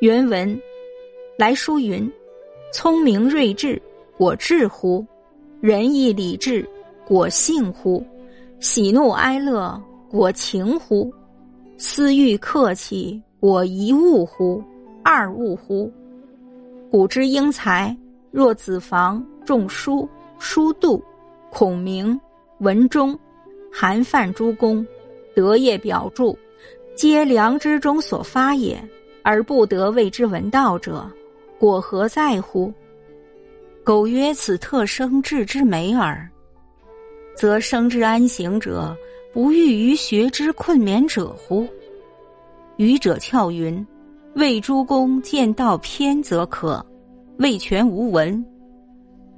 原文来书云：“聪明睿智，果智乎？仁义礼智，果性乎？喜怒哀乐，果情乎？私欲客气，果一物乎？二物乎？古之英才，若子房、仲舒、叔度、孔明、文忠、韩范诸公，德业表著，皆良知中所发也。”而不得为之闻道者，果何在乎？苟曰此特生智之美耳，则生之安行者，不欲于学之困勉者乎？愚者翘云：为诸公见道偏则可，为权无闻，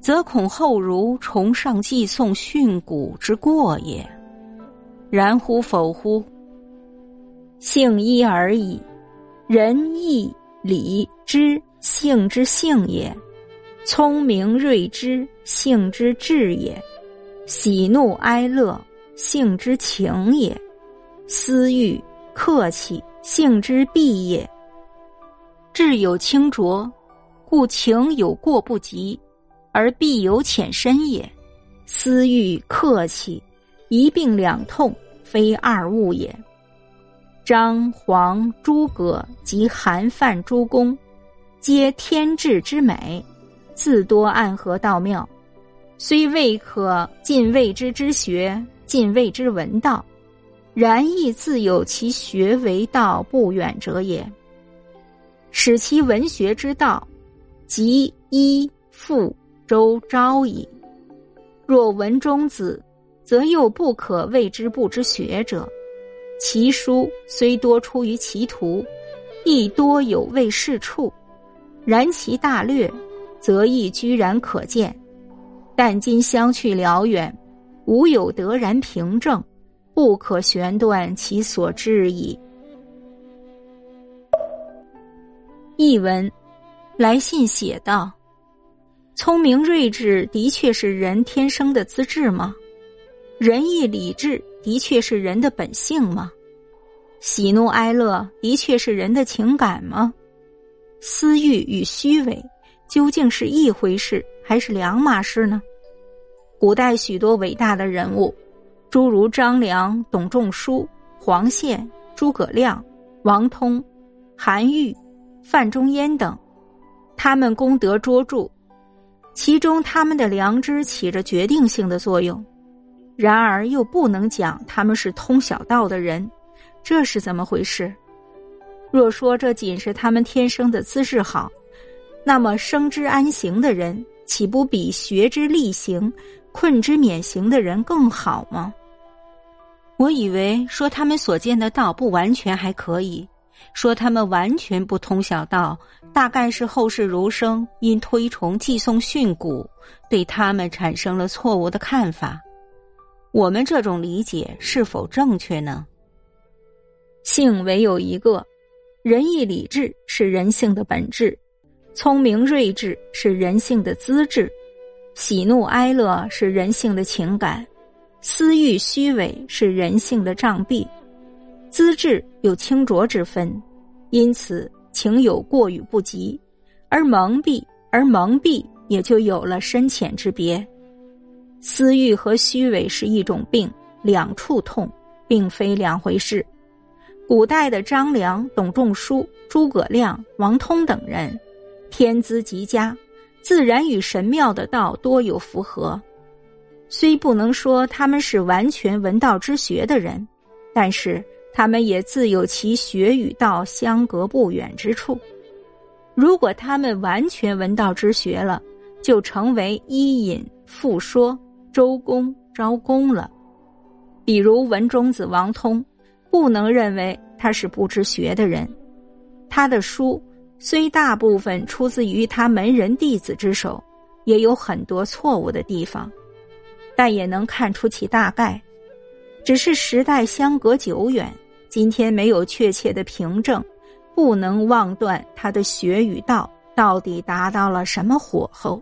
则恐后儒崇尚寄诵训诂之过也。然乎否乎？性一而已。仁义礼智性之性也，聪明睿智性之智也，喜怒哀乐性之情也，私欲客气性之弊也。智有清浊，故情有过不及，而必有浅深也。私欲客气一病两痛，非二物也。张、黄、诸葛及韩、范诸公，皆天智之美，自多暗合道妙，虽未可尽谓之之学，尽谓之文道，然亦自有其学为道不远者也。使其文学之道，即一傅周昭矣。若文中子，则又不可谓之不知学者。其书虽多出于其徒，亦多有未事处，然其大略，则亦居然可见。但今相去辽远，无有得然凭证，不可悬断其所知矣。译文：来信写道：“聪明睿智的确是人天生的资质吗？仁义礼智。”的确是人的本性吗？喜怒哀乐的确是人的情感吗？私欲与虚伪究竟是一回事还是两码事呢？古代许多伟大的人物，诸如张良、董仲舒、黄宪、诸葛亮、王通、韩愈、范仲淹等，他们功德卓著，其中他们的良知起着决定性的作用。然而又不能讲他们是通晓道的人，这是怎么回事？若说这仅是他们天生的资质好，那么生之安行的人岂不比学之力行、困之免行的人更好吗？我以为说他们所见的道不完全还可以，说他们完全不通晓道，大概是后世儒生因推崇寄诵训诂，对他们产生了错误的看法。我们这种理解是否正确呢？性唯有一个，仁义礼智是人性的本质，聪明睿智是人性的资质，喜怒哀乐是人性的情感，私欲虚伪是人性的障蔽。资质有清浊之分，因此情有过与不及，而蒙蔽，而蒙蔽也就有了深浅之别。私欲和虚伪是一种病，两处痛，并非两回事。古代的张良、董仲舒、诸葛亮、王通等人，天资极佳，自然与神妙的道多有符合。虽不能说他们是完全闻道之学的人，但是他们也自有其学与道相隔不远之处。如果他们完全闻道之学了，就成为伊尹复说。周公招公了，比如文中子王通，不能认为他是不知学的人。他的书虽大部分出自于他门人弟子之手，也有很多错误的地方，但也能看出其大概。只是时代相隔久远，今天没有确切的凭证，不能妄断他的学与道到底达到了什么火候。